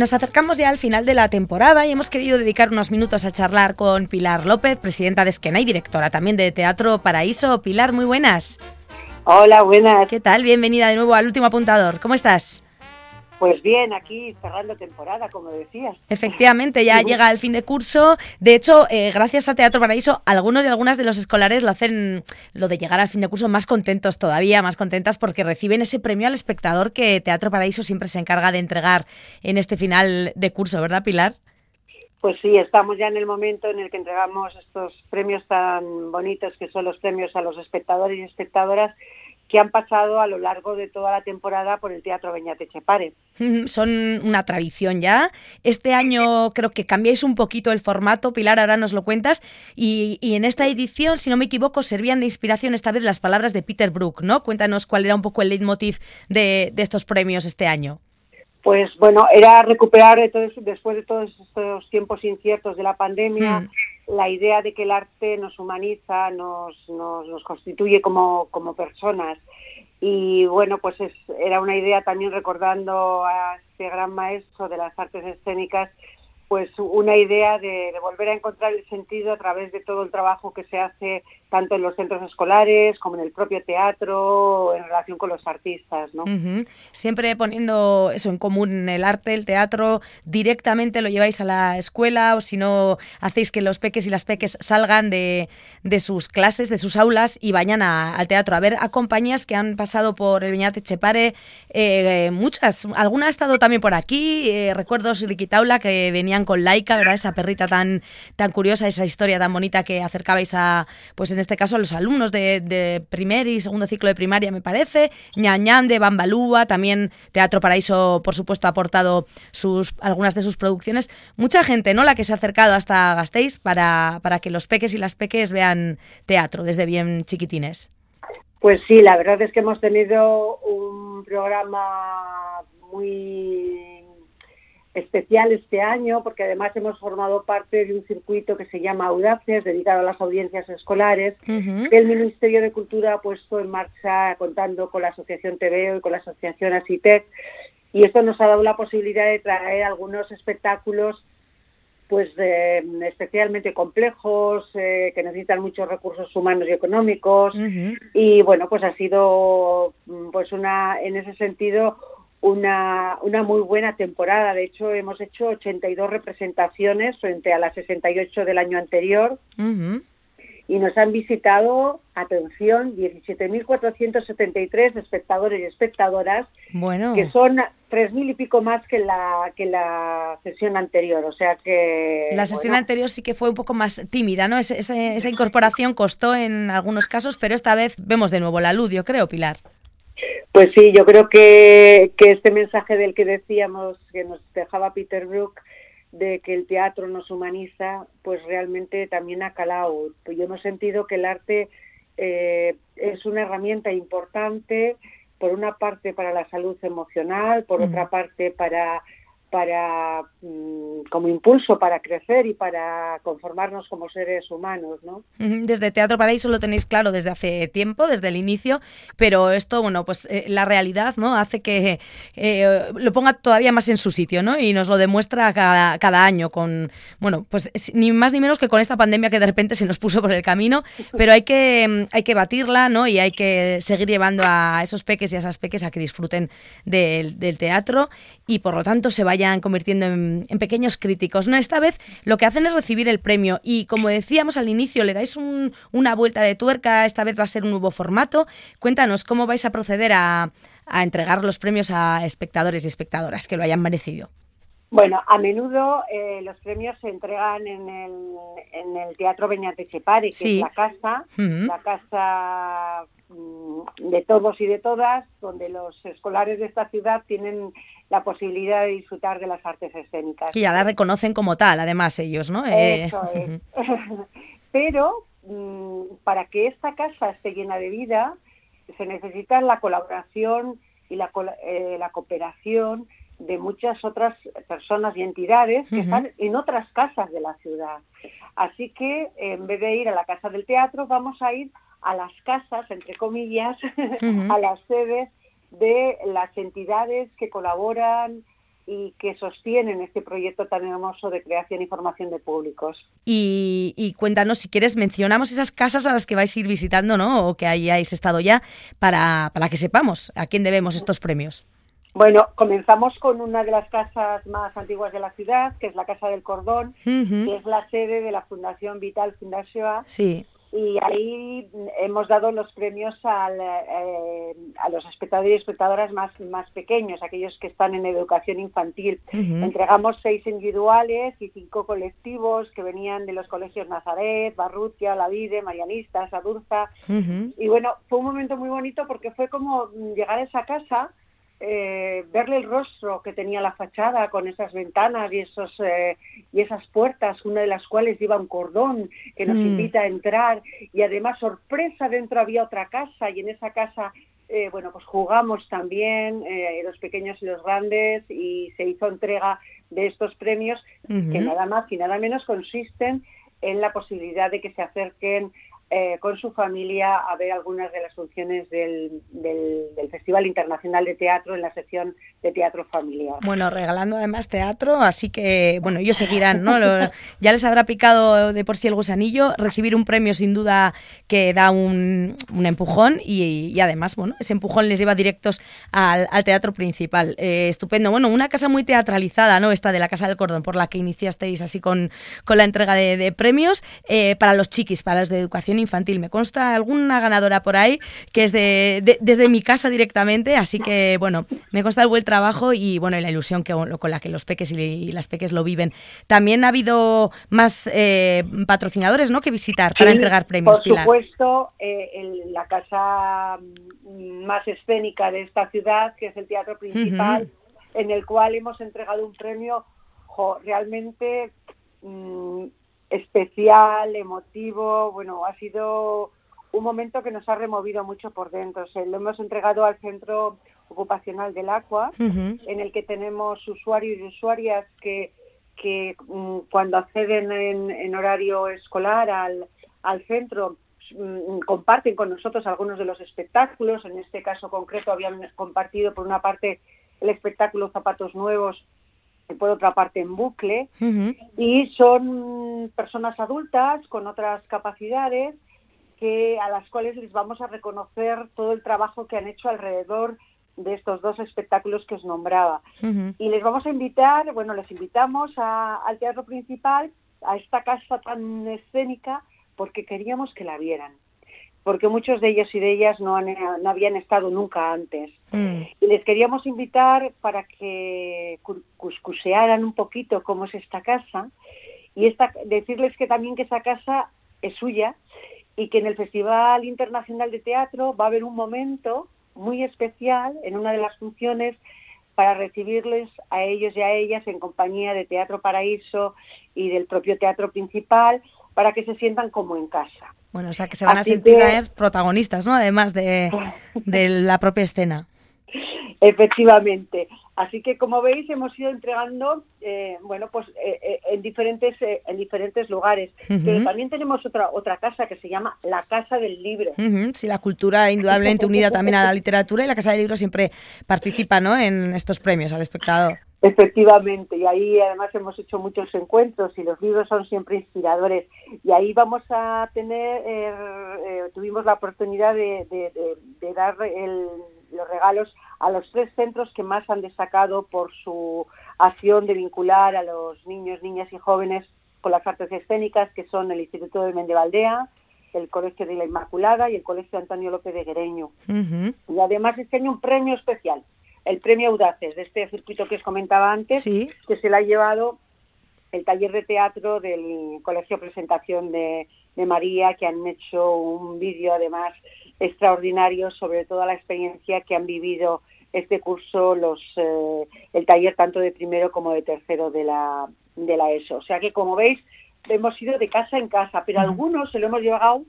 Nos acercamos ya al final de la temporada y hemos querido dedicar unos minutos a charlar con Pilar López, presidenta de Esquena y directora también de Teatro Paraíso. Pilar, muy buenas. Hola, buenas. ¿Qué tal? Bienvenida de nuevo al último apuntador. ¿Cómo estás? Pues bien, aquí cerrando temporada, como decías. Efectivamente, ya llega el fin de curso. De hecho, eh, gracias a Teatro Paraíso, algunos y algunas de los escolares lo hacen, lo de llegar al fin de curso, más contentos todavía, más contentas porque reciben ese premio al espectador que Teatro Paraíso siempre se encarga de entregar en este final de curso, ¿verdad, Pilar? Pues sí, estamos ya en el momento en el que entregamos estos premios tan bonitos que son los premios a los espectadores y espectadoras que han pasado a lo largo de toda la temporada por el Teatro Beñate Chepare. Son una tradición ya. Este año creo que cambiáis un poquito el formato, Pilar, ahora nos lo cuentas, y, en esta edición, si no me equivoco, servían de inspiración esta vez las palabras de Peter Brook, ¿no? Cuéntanos cuál era un poco el leitmotiv de, de estos premios este año. Pues bueno, era recuperar después de todos estos tiempos inciertos de la pandemia, mm la idea de que el arte nos humaniza, nos, nos, nos constituye como, como, personas. Y bueno, pues es, era una idea también recordando a este gran maestro de las artes escénicas pues una idea de, volver a encontrar el sentido a través de todo el trabajo que se hace tanto en los centros escolares como en el propio teatro en relación con los artistas, ¿no? Siempre poniendo eso en común el arte, el teatro, directamente lo lleváis a la escuela o si no hacéis que los peques y las peques salgan de, sus clases, de sus aulas y vayan al teatro. A ver, a compañías que han pasado por el Viñate Chepare, eh, muchas, alguna ha estado también por aquí, eh, recuerdo Siriquitaula que venían con Laika, ¿verdad? Esa perrita tan, tan curiosa, esa historia tan bonita que acercabais a, pues en este caso, a los alumnos de, primer y segundo ciclo de primaria, me parece. Ñañán de Bambalúa, también Teatro Paraíso, por supuesto, ha aportado sus, algunas de sus producciones. Mucha gente, ¿no? La que se ha acercado hasta Gasteiz para, para que los peques y las peques vean teatro desde bien chiquitines. Pues sí, la verdad es que hemos tenido un programa muy especial este año porque además hemos formado parte de un circuito que se llama Audaces, dedicado a las audiencias escolares, que el Ministerio de Cultura ha puesto en marcha contando con la Asociación TVO y con la Asociación ASITEC y esto nos ha dado la posibilidad de traer algunos espectáculos pues eh, especialmente complejos, eh, que necesitan muchos recursos humanos y económicos y bueno, pues ha sido pues una en ese sentido una, una muy buena temporada. De hecho, hemos hecho 82 representaciones frente a las 68 del año anterior. Y nos han visitado, atención, 17.473 espectadores y espectadoras, bueno. que son 3.000 y pico más que la, que la sesión anterior. O sea que. La sesión anterior sí que fue un poco más tímida, ¿no? Esa, esa incorporación costó en algunos casos, pero esta vez vemos de nuevo la luz, yo creo, Pilar. Pues sí, yo creo que, que este mensaje del que decíamos, que nos dejaba Peter Brook, de que el teatro nos humaniza, pues realmente también ha calado. Pues yo hemos sentido que el arte eh, es una herramienta importante, por una parte para la salud emocional, por otra parte para para mm, como impulso para crecer y para conformarnos como seres humanos, ¿no? Desde Teatro Paraíso lo tenéis claro desde hace tiempo, desde el inicio, pero esto, bueno, pues eh, la realidad, ¿no? Hace que eh, lo ponga todavía más en su sitio, ¿no? Y nos lo demuestra cada, cada año con, bueno, pues ni más ni menos que con esta pandemia que de repente se nos puso por el camino, pero hay que, mm, hay que batirla, ¿no? Y hay que seguir llevando a esos peques y a esas peques a que disfruten del, del teatro y por lo tanto se vaya vayan convirtiendo en, pequeños críticos. ¿no? Esta vez lo que hacen es recibir el premio y como decíamos al inicio, le dais una vuelta de tuerca, esta vez va a ser un nuevo formato. Cuéntanos cómo vais a proceder a, entregar los premios a espectadores y espectadoras que lo hayan merecido. Bueno, a menudo eh, los premios se entregan en el, en el Teatro Beñate Chepare, que es la casa, la casa mm, de todos y de todas, donde los escolares de esta ciudad tienen la posibilidad de disfrutar de las artes escénicas. Y ya la reconocen como tal, además ellos, ¿no? Eh, Eso es. Pero mm, para que esta casa esté llena de vida, se necesita la colaboración y la, eh, la cooperación de muchas otras personas y entidades que están en otras casas de la ciudad. Así que en vez de ir a la casa del teatro, vamos a ir a las casas, entre comillas, a las sedes de las entidades que colaboran y que sostienen este proyecto tan hermoso de creación y formación de públicos. Y, cuéntanos, si quieres, mencionamos esas casas a las que vais a ir visitando, ¿no? O que hayáis estado ya, para, para que sepamos a quién debemos estos premios. Bueno, comenzamos con una de las casas más antiguas de la ciudad, que es la Casa del Cordón, que es la sede de la Fundación Vital Fundación. Sí y ahí hemos dado los premios eh, a los espectadores y espectadoras más, más pequeños, aquellos que están en educación infantil. Entregamos seis individuales y cinco colectivos que venían de los colegios Nazaret, Barrutia, La Vide, Marianistas, Adurza. Y bueno, fue un momento muy bonito porque fue como llegar a esa casa eh, verle el rostro que tenía la fachada con esas ventanas y esos eh, y esas puertas, una de las cuales lleva un cordón que nos hmm. invita a entrar y además sorpresa dentro había otra casa y en esa casa eh, bueno pues jugamos también los pequeños y los grandes y se hizo entrega de estos premios que nada más y nada menos consisten en la posibilidad de que se acerquen eh, con su familia a ver algunas de las funciones del, del, Festival Internacional de Teatro en la sección de teatro familiar. Bueno, regalando además teatro, así que, bueno, ellos seguirán, ¿no? ya les habrá picado de por sí el gusanillo, recibir un premio sin duda que da un, un empujón y, además, bueno, ese empujón les lleva directos al, teatro principal. Eh, estupendo. Bueno, una casa muy teatralizada, ¿no? Esta de la Casa del Cordón, por la que iniciasteis así con, con la entrega de, premios eh, para los chiquis, para los de educación infantil. Me consta alguna ganadora por ahí que es de, desde mi casa directamente, así que bueno, me consta el buen trabajo y bueno, la ilusión que, con la que los peques y, las peques lo viven. También ha habido más eh, patrocinadores ¿no? que visitar para entregar premios. Por supuesto, eh, la casa más escénica de esta ciudad, que es el Teatro Principal, en el cual hemos entregado un premio realmente mm, especial, emotivo, bueno, ha sido un momento que nos ha removido mucho por dentro. lo hemos entregado al Centro Ocupacional del Agua, en el que tenemos usuarios y usuarias que, que mm, cuando acceden en, horario escolar al, al centro mm, comparten con nosotros algunos de los espectáculos. En este caso concreto habían compartido por una parte el espectáculo Zapatos Nuevos por otra parte en bucle, y son personas adultas con otras capacidades que a las cuales les vamos a reconocer todo el trabajo que han hecho alrededor de estos dos espectáculos que os nombraba. Y les vamos a invitar, bueno, les invitamos al teatro principal, a esta casa tan escénica, porque queríamos que la vieran porque muchos de ellos y de ellas no, no habían estado nunca antes. Mm. Y les queríamos invitar para que cuscusearan un poquito cómo es esta casa y esta, decirles que también que esa casa es suya y que en el Festival Internacional de Teatro va a haber un momento muy especial en una de las funciones para recibirles a ellos y a ellas en compañía de Teatro Paraíso y del propio teatro principal para que se sientan como en casa. Bueno, o sea que se van a sentir protagonistas, ¿no? Además de, la propia escena. Efectivamente. Así que como veis hemos ido entregando, eh, bueno, pues eh, eh, en diferentes en diferentes lugares. Pero también tenemos otra otra casa que se llama la Casa del Libro. Sí, la cultura indudablemente unida también a la literatura y la Casa del Libro siempre participa, ¿no? En estos premios al espectador. Efectivamente, y ahí además hemos hecho muchos encuentros y los libros son siempre inspiradores. Y ahí vamos a tener, eh, eh, tuvimos la oportunidad de, dar los regalos a los tres centros que más han destacado por su acción de vincular a los niños, niñas y jóvenes con las artes escénicas, que son el Instituto de Mendevaldea, el Colegio de la Inmaculada y el Colegio Antonio López de Guereño. Y además este año un premio especial el premio Audaces de este circuito que os comentaba antes, que se le ha llevado el taller de teatro del Colegio Presentación de, María, que han hecho un vídeo además extraordinario sobre toda la experiencia que han vivido este curso, los, eh, el taller tanto de primero como de tercero de la, de la ESO. O sea que, como veis, hemos ido de casa en casa, pero algunos se lo hemos llevado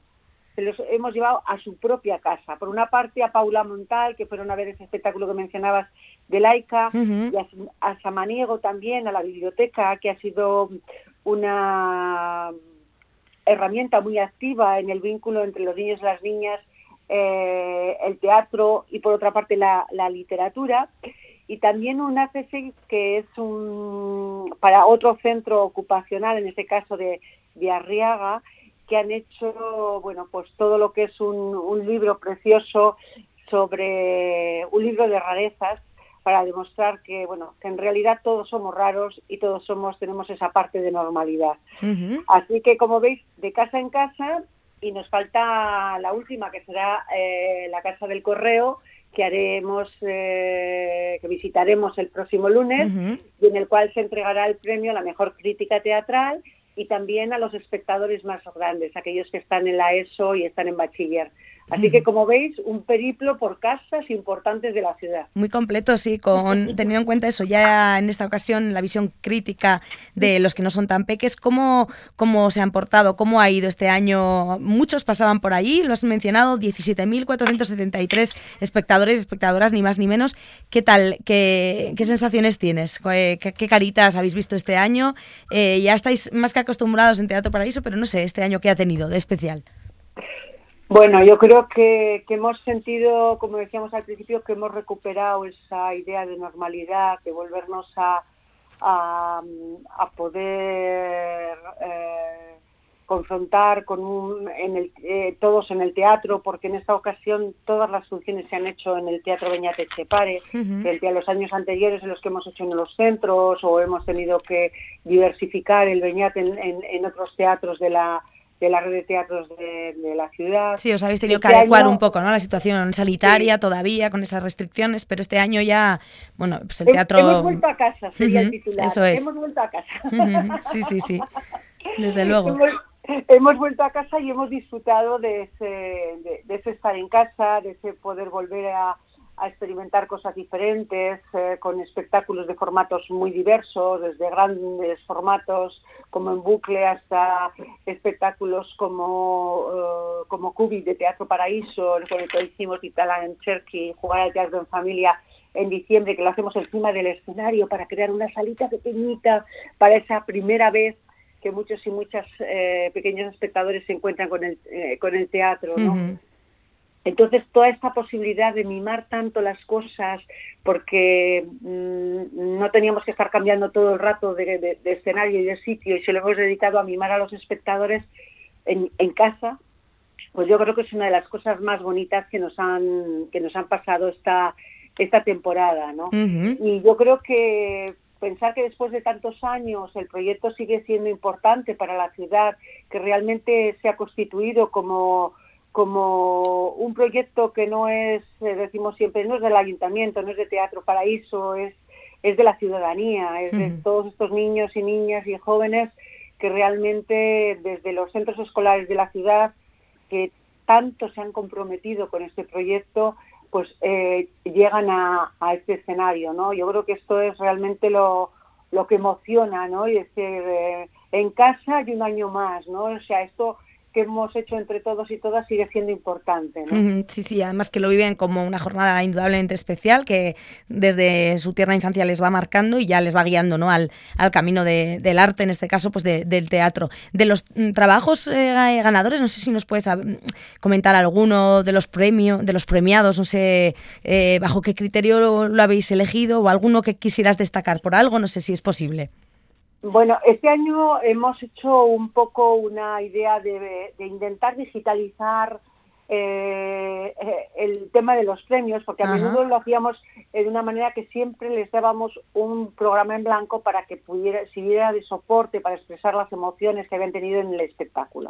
se los hemos llevado a su propia casa. Por una parte a Paula Montal, que fueron a ver ese espectáculo que mencionabas de Laica, y a, Samaniego también, a la biblioteca, que ha sido una herramienta muy activa en el vínculo entre los niños y las niñas, eh, el teatro y por otra parte la, literatura. y también un ACC que es un, para otro centro ocupacional, en este caso de, de Arriaga, que han hecho, bueno, pues todo lo que es un, un libro precioso sobre un libro de rarezas para demostrar que bueno que en realidad todos somos raros y todos somos tenemos esa parte de normalidad. Así que como veis de casa en casa y nos falta la última que será eh, la casa del correo que haremos eh, que visitaremos el próximo lunes y en el cual se entregará el premio a la mejor crítica teatral y también a los espectadores más grandes, aquellos que están en la ESO y están en bachiller. Así que, como veis, un periplo por casas importantes de la ciudad. Muy completo, sí, con teniendo en cuenta eso, ya en esta ocasión la visión crítica de los que no son tan peques, ¿cómo, cómo se han portado? ¿Cómo ha ido este año? Muchos pasaban por ahí, lo has mencionado, 17.473 espectadores y espectadoras, ni más ni menos. ¿Qué tal? ¿Qué, qué sensaciones tienes? ¿Qué, ¿Qué, caritas habéis visto este año? Eh, ya estáis más que acostumbrados en Teatro Paraíso, pero no sé, este año, ¿qué ha tenido de especial? Bueno, yo creo que, hemos sentido, como decíamos al principio, que hemos recuperado esa idea de normalidad, de volvernos a, a, poder eh, confrontar con un, en el, eh, todos en el teatro, porque en esta ocasión todas las funciones se han hecho en el Teatro Beñate Chepare, uh a los años anteriores en los que hemos hecho en los centros o hemos tenido que diversificar el Beñate en otros teatros de la de la red de teatros de, la ciudad. Sí, os habéis tenido que este adecuar un poco, ¿no? La situación sanitaria todavía con esas restricciones, pero este año ya, bueno, pues el teatro... Hemos vuelto a casa, sería el titular. Eso es. Hemos vuelto a casa. Sí, sí, sí, desde luego. Hemos, vuelto a casa y hemos disfrutado de ese, de ese estar en casa, de ese poder volver a, a experimentar cosas diferentes, eh, con espectáculos de formatos muy diversos, desde grandes formatos como en bucle hasta espectáculos como, uh, como Cubi de Teatro Paraíso, el que hicimos Itala en Cherky, jugar al teatro en familia en diciembre, que lo hacemos encima del escenario para crear una salita pequeñita para esa primera vez que muchos y muchas eh, pequeños espectadores se encuentran con el, con el teatro, ¿no? Entonces, toda esta posibilidad de mimar tanto las cosas, porque mm, no teníamos que estar cambiando todo el rato de, escenario y de sitio, y se lo hemos dedicado a mimar a los espectadores en, casa, pues yo creo que es una de las cosas más bonitas que nos han, que nos han pasado esta, esta temporada, ¿no? Y yo creo que pensar que después de tantos años el proyecto sigue siendo importante para la ciudad, que realmente se ha constituido como como un proyecto que no es, eh, decimos siempre, no es del ayuntamiento, no es de Teatro Paraíso, es, es de la ciudadanía, es de todos estos niños y niñas y jóvenes que realmente desde los centros escolares de la ciudad, que tanto se han comprometido con este proyecto, pues eh, llegan a, a, este escenario, ¿no? Yo creo que esto es realmente lo, lo que emociona, ¿no? Y decir, eh, en casa y un año más, ¿no? O sea, esto que hemos hecho entre todos y todas sigue siendo importante. ¿no? Sí, sí, además que lo viven como una jornada indudablemente especial que desde su tierna infancia les va marcando y ya les va guiando ¿no? al, al camino de, del arte, en este caso pues del teatro. De los mm, trabajos eh, ganadores, no sé si nos puedes comentar alguno de los premios, de los premiados, no sé eh, bajo qué criterio lo habéis elegido o alguno que quisieras destacar por algo, no sé si es posible. Bueno, este año hemos hecho un poco una idea de, intentar digitalizar eh, eh, el tema de los premios, porque a menudo lo hacíamos de una manera que siempre les dábamos un programa en blanco para que pudiera, sirviera de soporte para expresar las emociones que habían tenido en el espectáculo.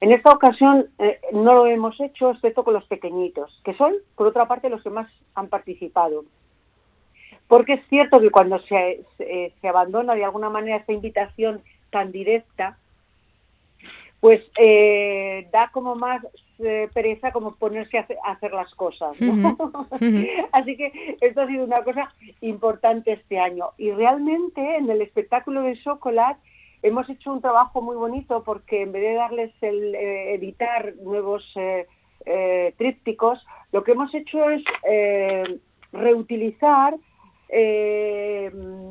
En esta ocasión eh, no lo hemos hecho, excepto con los pequeñitos, que son, por otra parte, los que más han participado porque es cierto que cuando se, se, abandona de alguna manera esta invitación tan directa, pues eh, da como más eh, pereza como ponerse a, hacer las cosas. Así que esto ha sido una cosa importante este año. Y realmente en el espectáculo de Chocolate hemos hecho un trabajo muy bonito porque en vez de darles el eh, editar nuevos trípticos, lo que hemos hecho es reutilizar eh,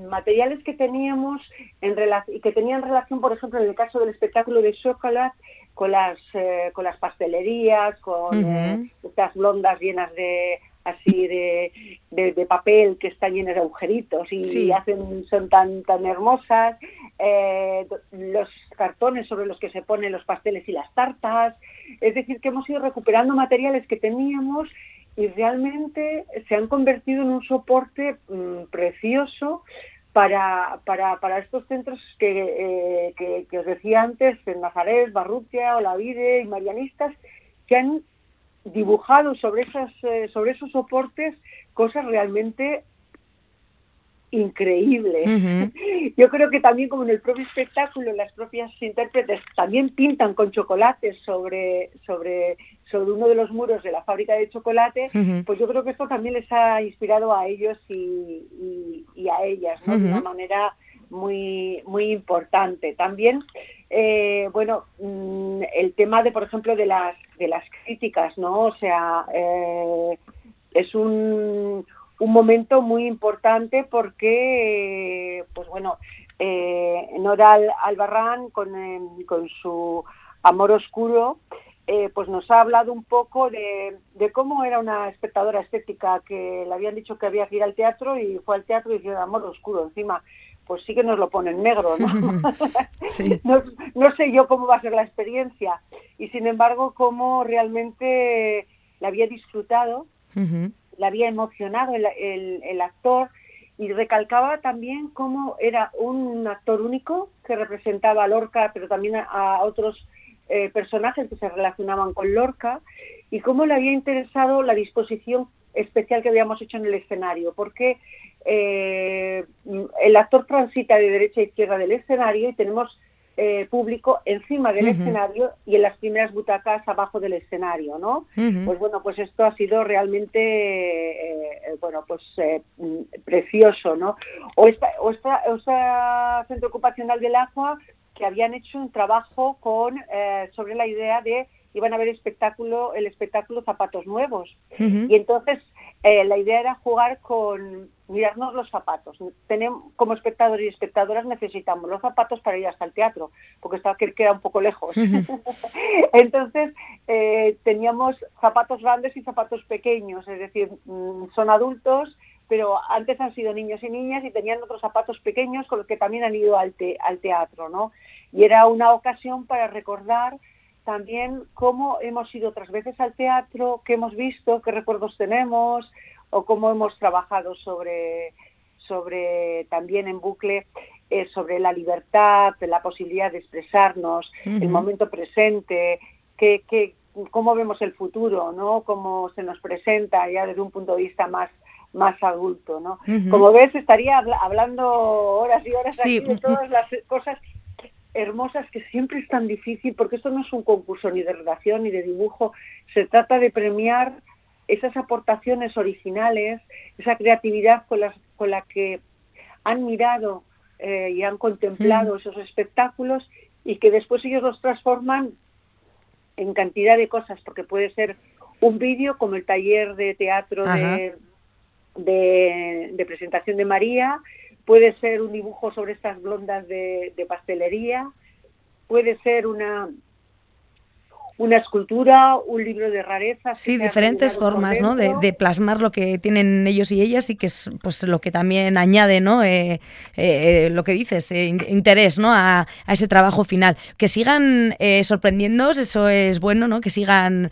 materiales que teníamos en y que tenían relación, por ejemplo, en el caso del espectáculo de Chocolate, con las, eh, con las pastelerías, con eh, estas blondas llenas de así de, de, papel que están llenas de agujeritos y hacen son tan tan hermosas eh, los cartones sobre los que se ponen los pasteles y las tartas. Es decir que hemos ido recuperando materiales que teníamos y realmente se han convertido en un soporte mm, precioso para, para, para, estos centros que, eh, que, os decía antes, en Nazaret, Barrutia, Olavide y Marianistas, que han dibujado sobre, esas, eh, sobre esos soportes cosas realmente increíbles. Yo creo que también como en el propio espectáculo las propias intérpretes también pintan con chocolate sobre, sobre, sobre uno de los muros de la fábrica de chocolate, pues yo creo que esto también les ha inspirado a ellos y, y, a ellas de una manera muy, muy importante. También eh, bueno, mm, el tema de, por ejemplo, de las, de las críticas, ¿no? O sea, eh, es un, un momento muy importante porque, pues bueno, eh, Nora Albarrán con, em, con su Amor Oscuro, eh, pues nos ha hablado un poco de, de, cómo era una espectadora estética que le habían dicho que había que ir al teatro y fue al teatro y dijo Amor Oscuro encima pues sí que nos lo ponen negro, ¿no? ¿no? sé yo cómo va a ser la experiencia y sin embargo cómo realmente la había disfrutado, la había emocionado el, el, actor y recalcaba también cómo era un actor único que representaba a Lorca, pero también a, otros eh, personajes que se relacionaban con Lorca y cómo le había interesado la disposición especial que habíamos hecho en el escenario, porque eh, el actor transita de derecha a izquierda del escenario y tenemos eh, público encima del escenario y en las primeras butacas abajo del escenario, ¿no? Pues bueno, pues esto ha sido realmente, eh, bueno, pues precioso, ¿no? O esta, o esta, centro ocupacional del agua que habían hecho un trabajo con sobre la idea de iban a ver espectáculo el espectáculo zapatos nuevos y entonces eh, la idea era jugar con mirarnos los zapatos. Tenemos, como espectadores y espectadoras necesitamos los zapatos para ir hasta el teatro, porque estaba que queda un poco lejos. Entonces eh, teníamos zapatos grandes y zapatos pequeños, es decir, mm, son adultos, pero antes han sido niños y niñas y tenían otros zapatos pequeños con los que también han ido al, al teatro, ¿no? Y era una ocasión para recordar también cómo hemos ido otras veces al teatro, qué hemos visto, qué recuerdos tenemos o cómo hemos trabajado sobre, sobre también en bucle eh, sobre la libertad, la posibilidad de expresarnos, el momento presente, que, que, cómo vemos el futuro, ¿no? Cómo se nos presenta ya desde un punto de vista más más adulto, ¿no? Como ves, estaría hablando horas y horas aquí de todas las cosas hermosas que siempre es tan difícil, porque esto no es un concurso ni de redacción ni de dibujo, se trata de premiar esas aportaciones originales, esa creatividad con, las, con la que han mirado eh, y han contemplado esos espectáculos y que después ellos los transforman en cantidad de cosas, porque puede ser un vídeo como el taller de teatro de, de, presentación de María, Puede ser un dibujo sobre estas blondas de, de pastelería, puede ser una, una escultura, un libro de rarezas. Sí, diferentes formas ¿no? de, plasmar lo que tienen ellos y ellas y que es pues lo que también añade ¿no? Eh, eh, lo que dices, eh, interés ¿no? A, ese trabajo final. Que sigan sorprendiéndose, eso es bueno, ¿no? que sigan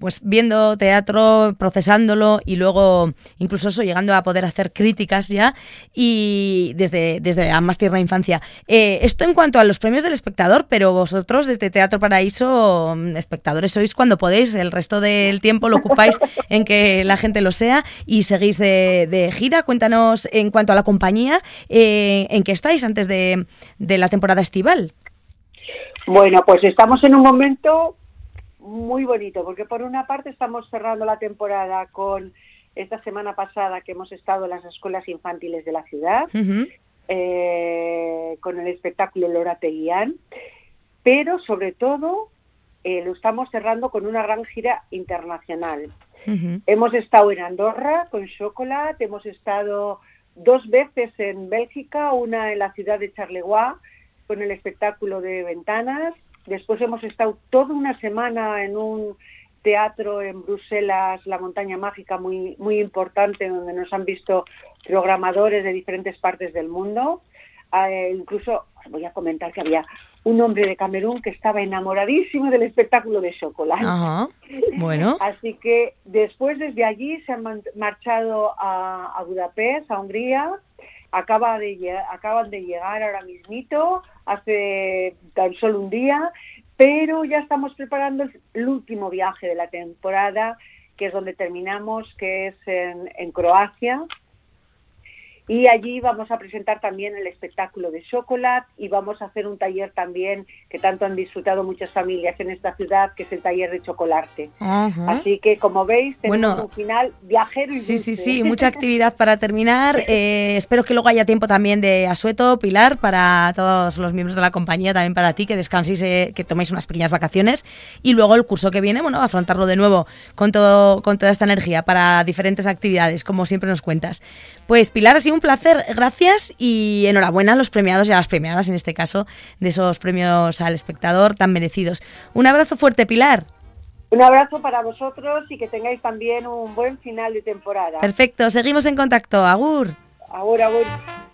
pues viendo teatro, procesándolo y luego incluso eso llegando a poder hacer críticas ya y desde, desde la más tierna infancia. esto en cuanto a los premios del espectador, pero vosotros desde Teatro Paraíso espectadores sois cuando podéis, el resto del tiempo lo ocupáis en que la gente lo sea y seguís de, gira. Cuéntanos en cuanto a la compañía, eh, ¿en qué estáis antes de, la temporada estival? Bueno, pues estamos en un momento muy bonito, porque por una parte estamos cerrando la temporada con esta semana pasada que hemos estado en las escuelas infantiles de la ciudad, eh, con el espectáculo Lora Teguián, pero sobre todo eh, lo estamos cerrando con una gran gira internacional. Hemos estado en Andorra con Chocolate, hemos estado dos veces en Bélgica, una en la ciudad de Charleroi con el espectáculo de Ventanas. Después hemos estado toda una semana en un teatro en Bruselas, La Montaña Mágica, muy, muy importante, donde nos han visto programadores de diferentes partes del mundo. Eh, incluso os voy a comentar que había un hombre de Camerún que estaba enamoradísimo del espectáculo de chocolate. Bueno. Así que después desde allí se han marchado a, Budapest, a Hungría. Acaba de, acaban de llegar ahora mismito, hace tan solo un día, pero ya estamos preparando el, último viaje de la temporada, que es donde terminamos, que es en, en Croacia, y allí vamos a presentar también el espectáculo de chocolate y vamos a hacer un taller también que tanto han disfrutado muchas familias en esta ciudad, que es el taller de chocolate. Así que, como veis, tenemos un final viajero y Sí, sí, sí, mucha actividad para terminar. Eh, espero que luego haya tiempo también de asueto, Pilar, para todos los miembros de la compañía, también para ti, que descanséis, eh, que toméis unas pequeñas vacaciones. Y luego el curso que viene, bueno, afrontarlo de nuevo con, todo, con toda esta energía para diferentes actividades, como siempre nos cuentas. Pues Pilar, ha sido un placer, gracias y enhorabuena a los premiados y a las premiadas, en este caso, de esos premios al espectador tan merecidos. Un abrazo fuerte, Pilar. Un abrazo para vosotros y que tengáis también un buen final de temporada. Perfecto, seguimos en contacto. Agur. Agur, agur.